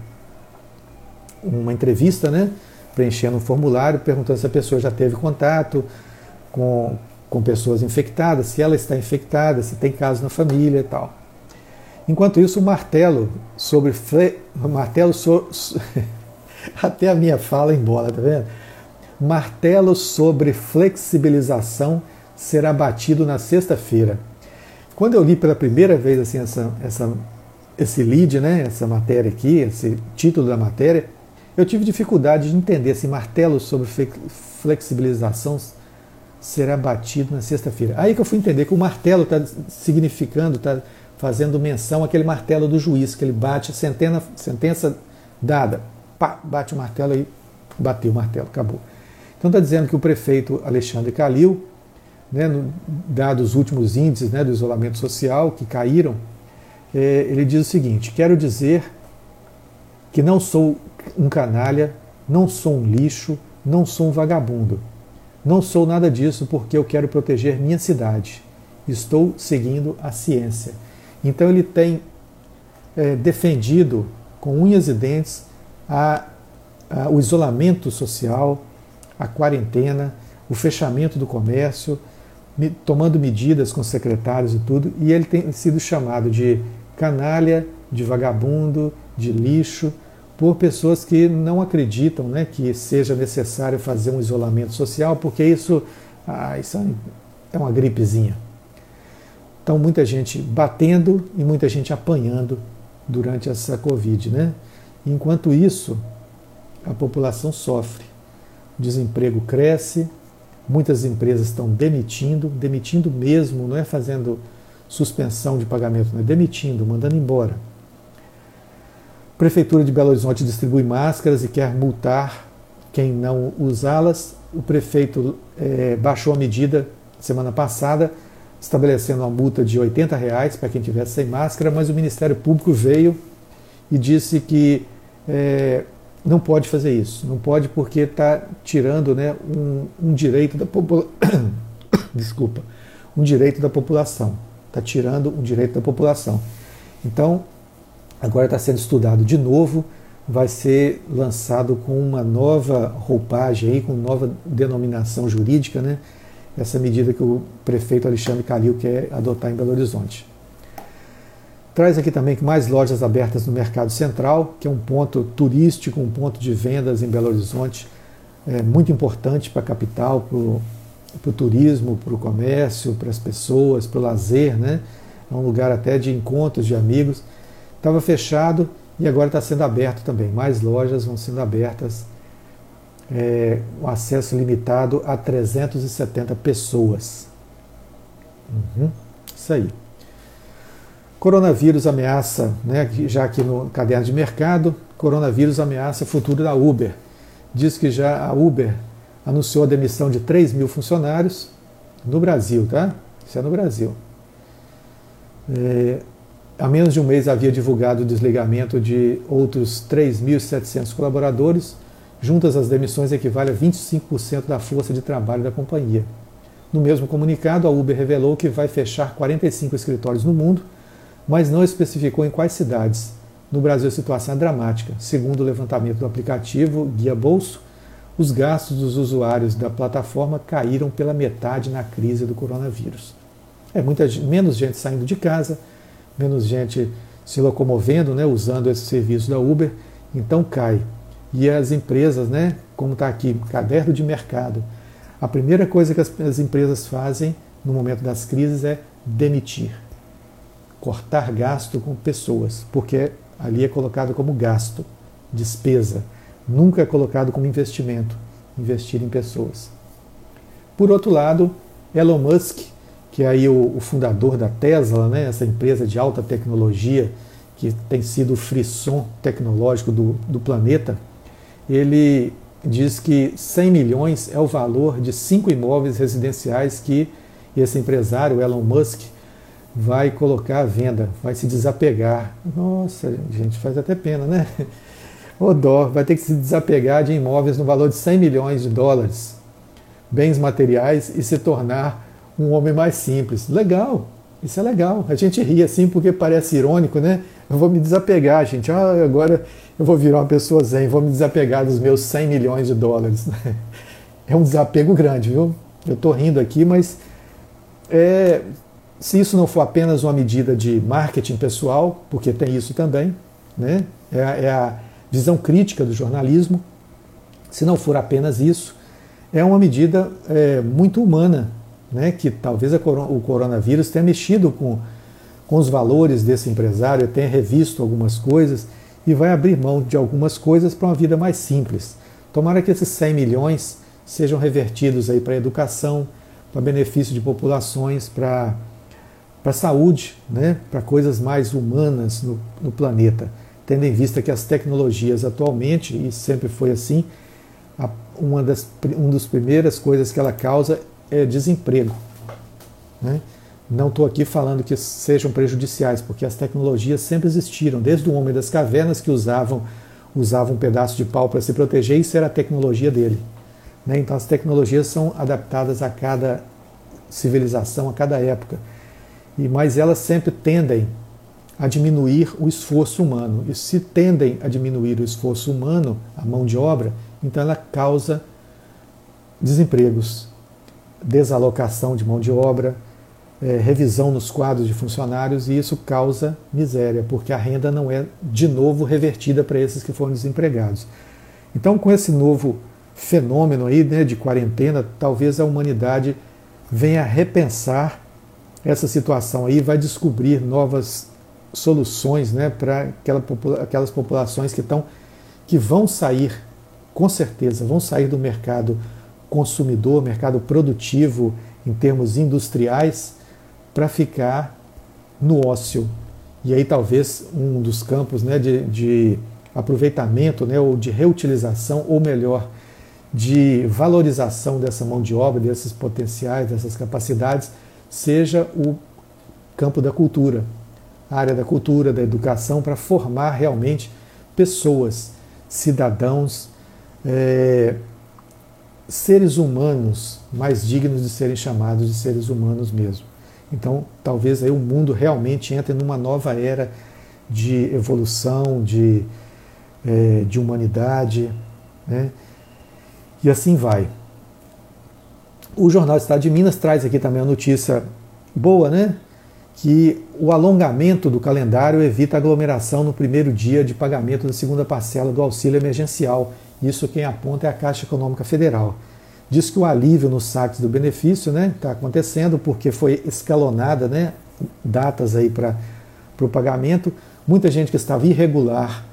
uma entrevista, né, preenchendo um formulário, perguntando se a pessoa já teve contato com, com pessoas infectadas, se ela está infectada, se tem casos na família e tal. Enquanto isso, o martelo sobre. Martelo so, até a minha fala embola, tá vendo? Martelo sobre flexibilização será batido na sexta-feira. Quando eu li pela primeira vez assim, essa, essa, esse lead, né, essa matéria aqui, esse título da matéria, eu tive dificuldade de entender se martelo sobre flexibilização será batido na sexta-feira. Aí que eu fui entender que o martelo está significando, está fazendo menção àquele martelo do juiz, que ele bate, sentença, sentença dada, pá, bate o martelo e bateu o martelo, acabou. Então está dizendo que o prefeito Alexandre Calil né, no, dados os últimos índices né, do isolamento social que caíram, é, ele diz o seguinte: quero dizer que não sou um canalha, não sou um lixo, não sou um vagabundo. Não sou nada disso porque eu quero proteger minha cidade. Estou seguindo a ciência. Então ele tem é, defendido com unhas e dentes a, a, o isolamento social, a quarentena, o fechamento do comércio, me, tomando medidas com secretários e tudo, e ele tem sido chamado de canalha, de vagabundo, de lixo, por pessoas que não acreditam né, que seja necessário fazer um isolamento social, porque isso, ah, isso é uma gripezinha. Então, muita gente batendo e muita gente apanhando durante essa Covid. Né? Enquanto isso, a população sofre. O desemprego cresce, muitas empresas estão demitindo, demitindo mesmo, não é fazendo suspensão de pagamento, não é demitindo, mandando embora. Prefeitura de Belo Horizonte distribui máscaras e quer multar quem não usá-las. O prefeito é, baixou a medida semana passada, estabelecendo uma multa de 80 reais para quem tivesse sem máscara, mas o Ministério Público veio e disse que é, não pode fazer isso. Não pode porque está tirando né, um, um direito da população. Desculpa, um direito da população. Está tirando um direito da população. Então, agora está sendo estudado de novo, vai ser lançado com uma nova roupagem, aí, com nova denominação jurídica, né? essa medida que o prefeito Alexandre Calil quer adotar em Belo Horizonte. Traz aqui também que mais lojas abertas no Mercado Central, que é um ponto turístico, um ponto de vendas em Belo Horizonte, é muito importante para a capital, para o turismo, para o comércio, para as pessoas, para o lazer, né? É um lugar até de encontros de amigos. Estava fechado e agora está sendo aberto também. Mais lojas vão sendo abertas, é, acesso limitado a 370 pessoas. Uhum, isso aí. Coronavírus ameaça, né, já aqui no caderno de mercado, coronavírus ameaça o futuro da Uber. Diz que já a Uber anunciou a demissão de 3 mil funcionários no Brasil, tá? Isso é no Brasil. É, há menos de um mês havia divulgado o desligamento de outros 3.700 colaboradores. Juntas as demissões equivale a 25% da força de trabalho da companhia. No mesmo comunicado, a Uber revelou que vai fechar 45 escritórios no mundo mas não especificou em quais cidades. No Brasil, a situação é dramática. Segundo o levantamento do aplicativo Guia Bolso, os gastos dos usuários da plataforma caíram pela metade na crise do coronavírus. É muita menos gente saindo de casa, menos gente se locomovendo, né, usando esse serviço da Uber, então cai. E as empresas, né, como está aqui, caderno de mercado, a primeira coisa que as, as empresas fazem no momento das crises é demitir cortar gasto com pessoas, porque ali é colocado como gasto, despesa, nunca é colocado como investimento, investir em pessoas. Por outro lado, Elon Musk, que é aí o, o fundador da Tesla, né, essa empresa de alta tecnologia que tem sido o frisson tecnológico do, do planeta, ele diz que 100 milhões é o valor de cinco imóveis residenciais que esse empresário, Elon Musk, vai colocar à venda, vai se desapegar. Nossa, gente, faz até pena, né? O dó, vai ter que se desapegar de imóveis no valor de 100 milhões de dólares, bens materiais e se tornar um homem mais simples. Legal, isso é legal. A gente ri assim porque parece irônico, né? Eu vou me desapegar, gente. Ah, agora eu vou virar uma pessoa zen, vou me desapegar dos meus 100 milhões de dólares. É um desapego grande, viu? Eu estou rindo aqui, mas é, se isso não for apenas uma medida de marketing pessoal, porque tem isso também, né? é, é a visão crítica do jornalismo, se não for apenas isso, é uma medida é, muito humana, né? que talvez o coronavírus tenha mexido com, com os valores desse empresário, tenha revisto algumas coisas e vai abrir mão de algumas coisas para uma vida mais simples. Tomara que esses 100 milhões sejam revertidos aí para a educação, para benefício de populações, para a saúde, né, para coisas mais humanas no, no, planeta, tendo em vista que as tecnologias atualmente, e sempre foi assim, uma das uma das primeiras coisas que ela causa é desemprego. Né? Não estou aqui falando que sejam prejudiciais, porque as tecnologias sempre existiram, desde o homem das cavernas que usavam usavam um pedaço de pau para se proteger, isso era a tecnologia dele. Né? Então as tecnologias são adaptadas a cada civilização, a cada época e mas elas sempre tendem a diminuir o esforço humano. E se tendem a diminuir o esforço humano, a mão de obra, então ela causa desempregos, desalocação de mão de obra, é, revisão nos quadros de funcionários, e isso causa miséria, porque a renda não é de novo revertida para esses que foram desempregados. Então, com esse novo fenômeno aí né, de quarentena, talvez a humanidade venha repensar essa situação aí, vai descobrir novas soluções né, para aquela, aquelas populações que, estão, que vão sair, com certeza, vão sair do mercado consumidor, mercado produtivo em termos industriais, para ficar no ócio. E aí talvez um dos campos né, de, de aproveitamento né, ou de reutilização, ou melhor, de valorização dessa mão de obra, desses potenciais, dessas capacidades, seja o campo da cultura, a área da cultura, da educação, para formar realmente pessoas, cidadãos, é, seres humanos mais dignos de serem chamados de seres humanos mesmo. Então, talvez aí o mundo realmente entre numa nova era de evolução, de, é, de humanidade, né? e assim vai. O Jornal Estado de Minas traz aqui também uma notícia boa, né? Que o alongamento do calendário evita aglomeração no primeiro dia de pagamento da segunda parcela do auxílio emergencial. Isso quem aponta é a Caixa Econômica Federal. Diz que o alívio nos saques do benefício está né, tá acontecendo porque foi escalonada né, datas aí para o pagamento. Muita gente que estava irregular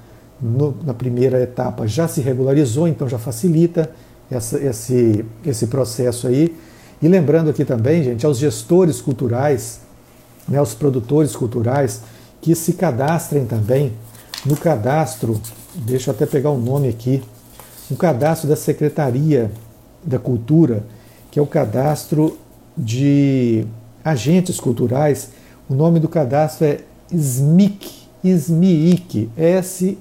no, na primeira etapa já se regularizou, então já facilita essa, esse, esse processo aí. E lembrando aqui também, gente, aos gestores culturais, né, aos produtores culturais, que se cadastrem também no cadastro, deixa eu até pegar o nome aqui, no cadastro da Secretaria da Cultura, que é o cadastro de agentes culturais. O nome do cadastro é SMIC, SMIC, S,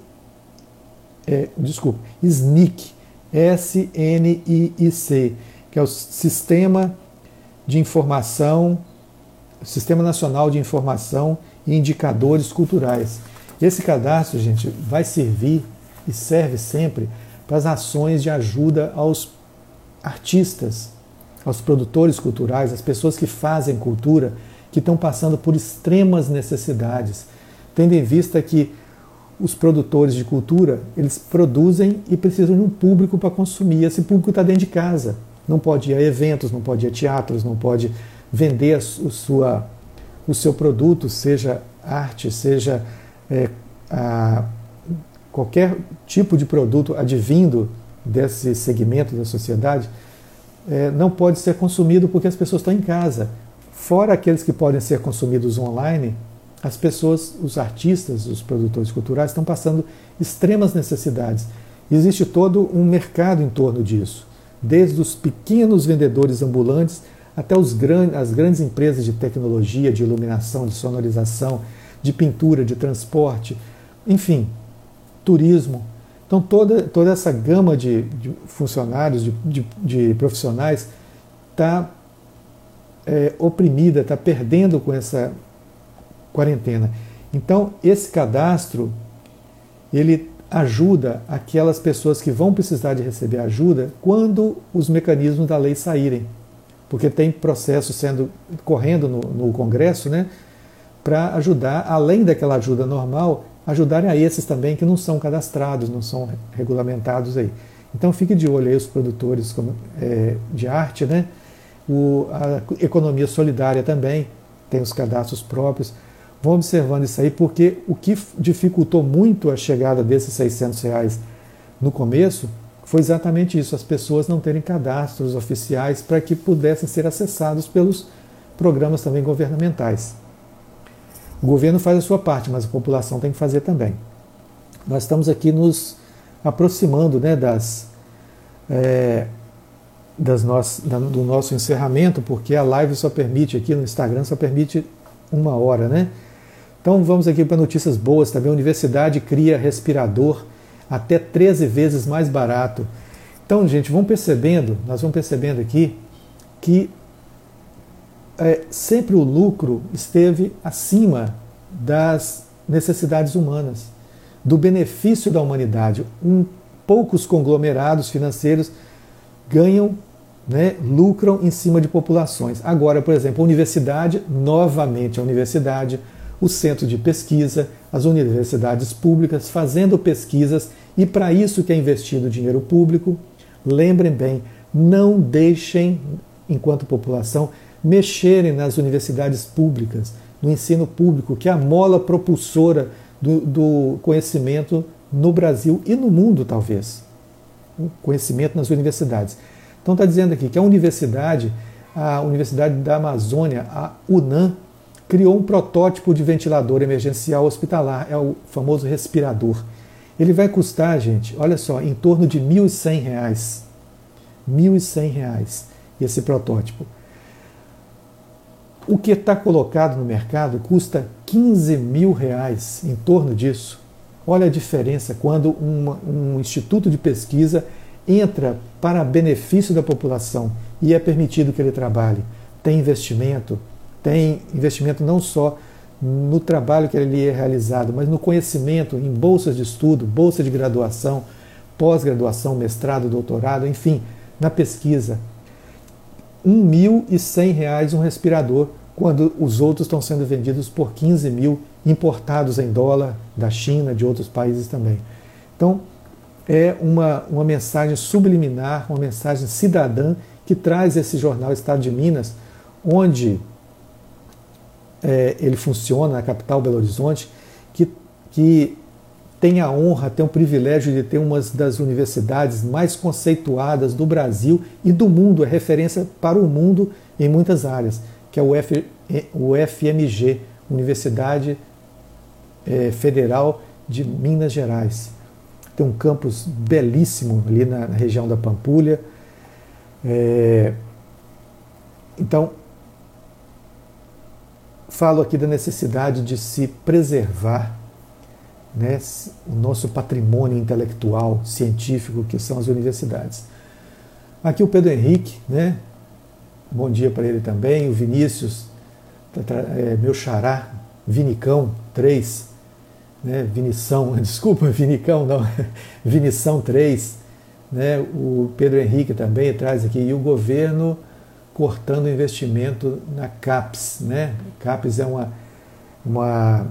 é, desculpa, SNIC, SNIIC, que é o Sistema de Informação, Sistema Nacional de Informação e Indicadores Culturais. Esse cadastro, gente, vai servir e serve sempre para as ações de ajuda aos artistas, aos produtores culturais, às pessoas que fazem cultura, que estão passando por extremas necessidades, tendo em vista que os produtores de cultura, eles produzem e precisam de um público para consumir. Esse público está dentro de casa. Não pode ir a eventos, não pode ir a teatros, não pode vender a sua, o seu produto, seja arte, seja é, a, qualquer tipo de produto advindo desse segmento da sociedade, é, não pode ser consumido porque as pessoas estão em casa. Fora aqueles que podem ser consumidos online, as pessoas, os artistas, os produtores culturais estão passando extremas necessidades. Existe todo um mercado em torno disso, desde os pequenos vendedores ambulantes até os as grandes empresas de tecnologia, de iluminação, de sonorização, de pintura, de transporte, enfim, turismo. Então, toda, toda essa gama de, de funcionários, de, de, de profissionais, está é, oprimida, está perdendo com essa quarentena. Então, esse cadastro, ele ajuda aquelas pessoas que vão precisar de receber ajuda quando os mecanismos da lei saírem. Porque tem processo sendo correndo no, no Congresso, né, para ajudar, além daquela ajuda normal, ajudarem a esses também que não são cadastrados, não são regulamentados aí. Então fique de olho aí os produtores é, de arte, né? O, a economia solidária também tem os cadastros próprios. Vão observando isso aí, porque o que dificultou muito a chegada desses 600 reais no começo foi exatamente isso, as pessoas não terem cadastros oficiais para que pudessem ser acessados pelos programas também governamentais. O governo faz a sua parte, mas a população tem que fazer também. Nós estamos aqui nos aproximando né, das, é, das do nosso encerramento, porque a live só permite aqui no Instagram, só permite uma hora, né? Então vamos aqui para notícias boas também. A universidade cria respirador até 13 vezes mais barato. Então, gente, vão percebendo, nós vamos percebendo aqui que é, sempre o lucro esteve acima das necessidades humanas, do benefício da humanidade. Um, poucos conglomerados financeiros ganham, né, lucram em cima de populações. Agora, por exemplo, a universidade, novamente a universidade, o centro de pesquisa, as universidades públicas fazendo pesquisas e para isso que é investido dinheiro público. Lembrem bem, não deixem, enquanto população, mexerem nas universidades públicas, no ensino público, que é a mola propulsora do, do conhecimento no Brasil e no mundo, talvez. O conhecimento nas universidades. Então está dizendo aqui que a universidade, a Universidade da Amazônia, a UNAM, criou um protótipo de ventilador emergencial hospitalar, é o famoso respirador. Ele vai custar, gente, olha só, em torno de R$ 1.100. R$ 1.100 esse protótipo. O que está colocado no mercado custa 15 mil reais, em torno disso. Olha a diferença quando uma, um instituto de pesquisa entra para benefício da população e é permitido que ele trabalhe. Tem investimento, tem investimento não só no trabalho que ele é realizado, mas no conhecimento, em bolsas de estudo, bolsa de graduação, pós-graduação, mestrado, doutorado, enfim, na pesquisa. R$ 1.100 um respirador, quando os outros estão sendo vendidos por 15 mil, importados em dólar da China, de outros países também. Então, é uma, uma mensagem subliminar, uma mensagem cidadã que traz esse jornal Estado de Minas, onde é, ele funciona na capital Belo Horizonte, que, que tem a honra, tem o privilégio de ter uma das universidades mais conceituadas do Brasil e do mundo, é referência para o mundo em muitas áreas, que é o, FMG, Universidade é, Federal de Minas Gerais. Tem um campus belíssimo ali na, na região da Pampulha. É, então, falo aqui da necessidade de se preservar né, o nosso patrimônio intelectual, científico, que são as universidades. Aqui o Pedro Henrique, né? bom dia para ele também, o Vinícius, tá, é, meu xará, Vinicão 3, né, Vinição, desculpa, Vinicão não, Vinição 3, né, o Pedro Henrique também traz aqui, e o governo cortando investimento na CAPES. Né? CAPES é uma, uma,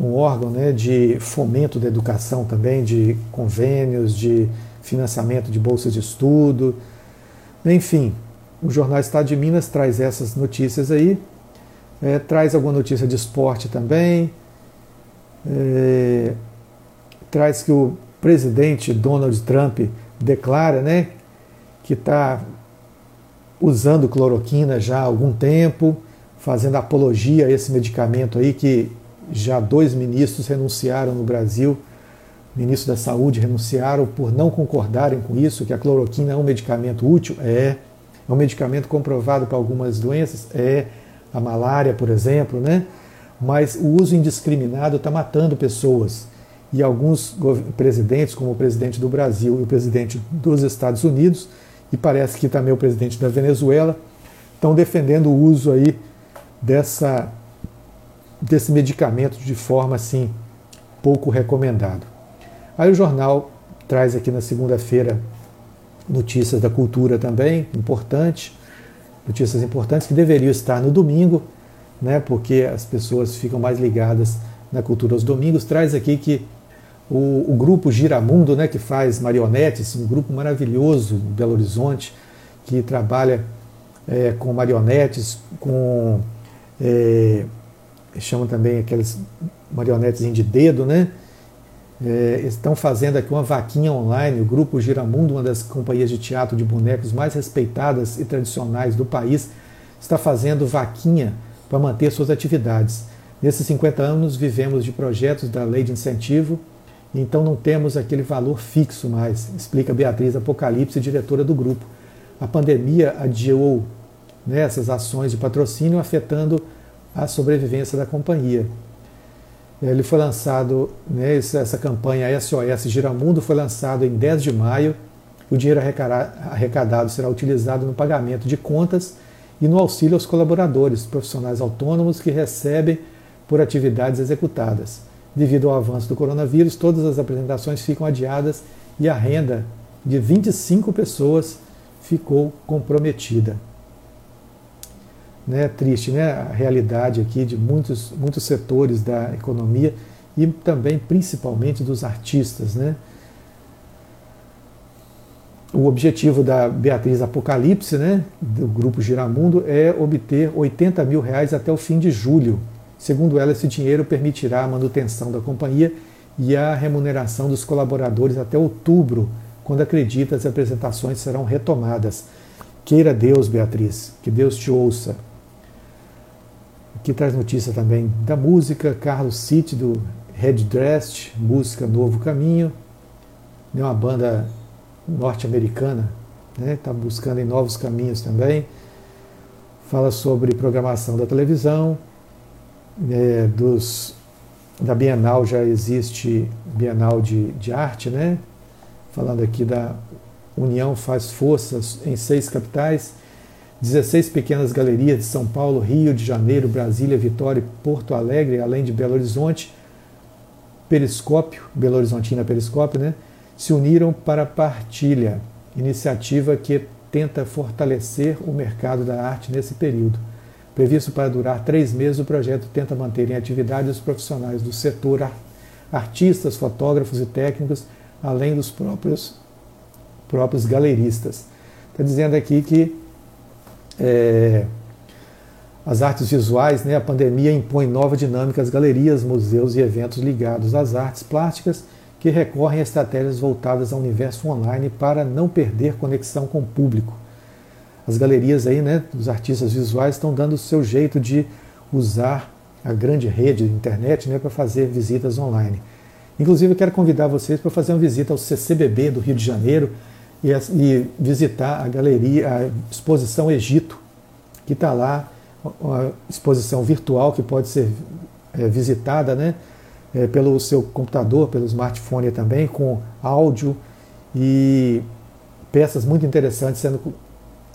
um órgão né, de fomento da educação também, de convênios, de financiamento de bolsas de estudo. Enfim, o Jornal Estado de Minas traz essas notícias aí, é, traz alguma notícia de esporte também, é, traz que o presidente Donald Trump declara né, que está usando cloroquina já há algum tempo, fazendo apologia a esse medicamento aí que já dois ministros renunciaram no Brasil, ministros da Saúde renunciaram por não concordarem com isso, que a cloroquina é um medicamento útil, é, é um medicamento comprovado para algumas doenças, é. A malária, por exemplo, né? Mas o uso indiscriminado está matando pessoas. E alguns presidentes, como o presidente do Brasil e o presidente dos Estados Unidos, e parece que também o presidente da Venezuela estão defendendo o uso aí dessa, desse medicamento de forma assim pouco recomendado. Aí o jornal traz aqui na segunda-feira notícias da cultura também, importante, notícias importantes que deveriam estar no domingo, né, porque as pessoas ficam mais ligadas na cultura aos domingos. Traz aqui que o, o, grupo Giramundo, né, que faz marionetes, um grupo maravilhoso em Belo Horizonte, que trabalha é, com marionetes, com. É, chamam também aquelas marionetes de dedo, né? É, estão fazendo aqui uma vaquinha online. O grupo Giramundo, uma das companhias de teatro de bonecos mais respeitadas e tradicionais do país, está fazendo vaquinha para manter suas atividades. Nesses 50 anos, vivemos de projetos da Lei de Incentivo então não temos aquele valor fixo mais, explica Beatriz Apocalipse, diretora do grupo. A pandemia adiou né, essas ações de patrocínio, afetando a sobrevivência da companhia. Ele foi lançado, né, essa campanha SOS Giramundo foi lançado em 10 de maio. O dinheiro arrecadado será utilizado no pagamento de contas e no auxílio aos colaboradores, profissionais autônomos que recebem por atividades executadas. devido ao avanço do coronavírus, todas as apresentações ficam adiadas e a renda de 25 pessoas ficou comprometida. Né, triste, né? A realidade aqui de muitos, muitos setores da economia e também, principalmente, dos artistas, né? O objetivo da Beatriz Apocalipse, né, do grupo Giramundo, é obter 80 mil reais até o fim de julho. Segundo ela, esse dinheiro permitirá a manutenção da companhia e a remuneração dos colaboradores até outubro, quando acredita as apresentações serão retomadas. Queira Deus, Beatriz, que Deus te ouça. Aqui traz notícia também da música, Carlos City, do Red Dressed, música Novo Caminho. É uma banda norte-americana, está né? Tá buscando em novos caminhos também. Fala sobre programação da televisão, é, dos, da Bienal já existe Bienal de, de Arte, né? Falando aqui da União faz forças em seis capitais, 16 pequenas galerias de São Paulo, Rio de Janeiro, Brasília, Vitória e Porto Alegre, além de Belo Horizonte, Periscópio, Belo Horizontina Periscópio, né? se uniram para a Partilha, iniciativa que tenta fortalecer o mercado da arte nesse período. Previsto para durar três meses, o projeto tenta manter em atividade os profissionais do setor, artistas, fotógrafos e técnicos, além dos próprios, próprios galeristas. Está dizendo aqui que é, as artes visuais, né, a pandemia impõe nova dinâmica às galerias, museus e eventos ligados às artes plásticas que recorrem a estratégias voltadas ao universo online para não perder conexão com o público. As galerias aí, né, dos artistas visuais estão dando o seu jeito de usar a grande rede de internet né, para fazer visitas online. Inclusive, eu quero convidar vocês para fazer uma visita ao CCBB do Rio de Janeiro e, e visitar a galeria, a exposição Egito, que está lá, uma exposição virtual que pode ser é, visitada, né? é, pelo seu computador, pelo smartphone também, com áudio e peças muito interessantes sendo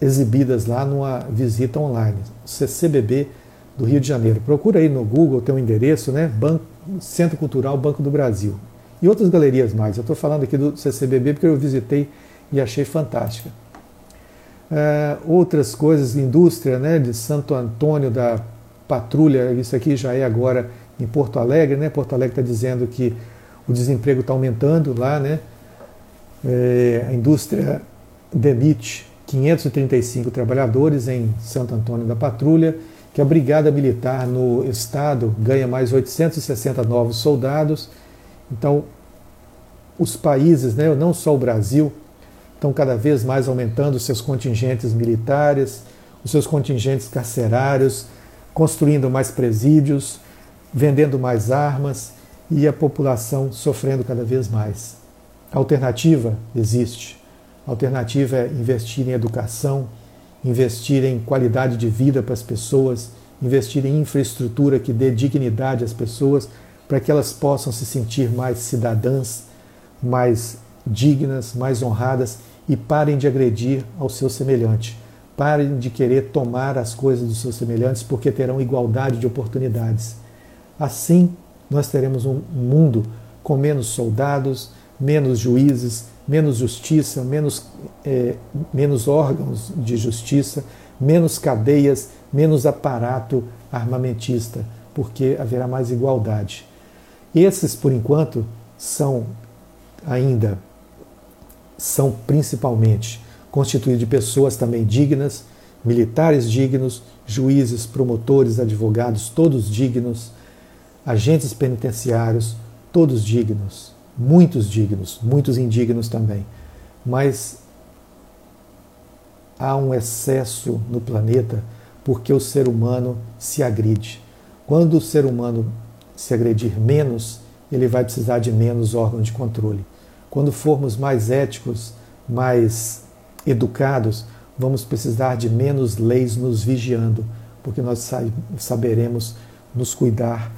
exibidas lá numa visita online. CCBB do Rio de Janeiro. Procura aí no Google, tem um endereço, né? Banco, Centro Cultural Banco do Brasil. E outras galerias mais. Eu estou falando aqui do CCBB porque eu visitei e achei fantástica. É, outras coisas, indústria né, de Santo Antônio da Patrulha, isso aqui já é agora em Porto Alegre, né? Porto Alegre está dizendo que o desemprego está aumentando lá, né? É, a indústria demite 535 trabalhadores em Santo Antônio da Patrulha, que a Brigada Militar no estado ganha mais 860 novos soldados. Então, os países, né, não só o Brasil, estão cada vez mais aumentando os seus contingentes militares, os seus contingentes carcerários, construindo mais presídios, vendendo mais armas e a população sofrendo cada vez mais. A alternativa existe. A alternativa é investir em educação, investir em qualidade de vida para as pessoas, investir em infraestrutura que dê dignidade às pessoas para que elas possam se sentir mais cidadãs, mais dignas, mais honradas e parem de agredir ao seu semelhante. Parem de querer tomar as coisas dos seus semelhantes porque terão igualdade de oportunidades. Assim, nós teremos um mundo com menos soldados, menos juízes, menos justiça, menos, é, menos órgãos de justiça, menos cadeias, menos aparato armamentista, porque haverá mais igualdade. Esses, por enquanto, são ainda, são principalmente constituídos de pessoas também dignas, militares dignos, juízes, promotores, advogados, todos dignos, agentes penitenciários, todos dignos, muitos dignos, muitos indignos também. Mas há um excesso no planeta porque o ser humano se agride. Quando o ser humano se agredir menos, ele vai precisar de menos órgão de controle. Quando formos mais éticos, mais educados, vamos precisar de menos leis nos vigiando, porque nós saberemos nos cuidar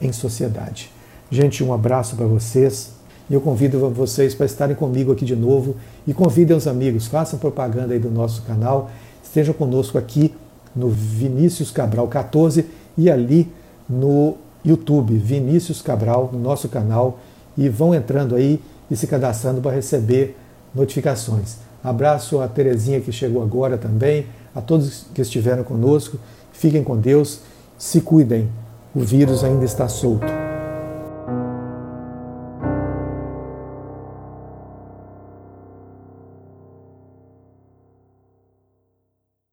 em sociedade. Gente, um abraço para vocês. E eu convido vocês para estarem comigo aqui de novo e convidem os amigos, façam propaganda aí do nosso canal, estejam conosco aqui no Vinícius Cabral 14 e ali no YouTube, Vinícius Cabral, no nosso canal, e vão entrando aí e se cadastrando para receber notificações. Abraço a Terezinha que chegou agora também, a todos que estiveram conosco. Fiquem com Deus, se cuidem, o vírus ainda está solto.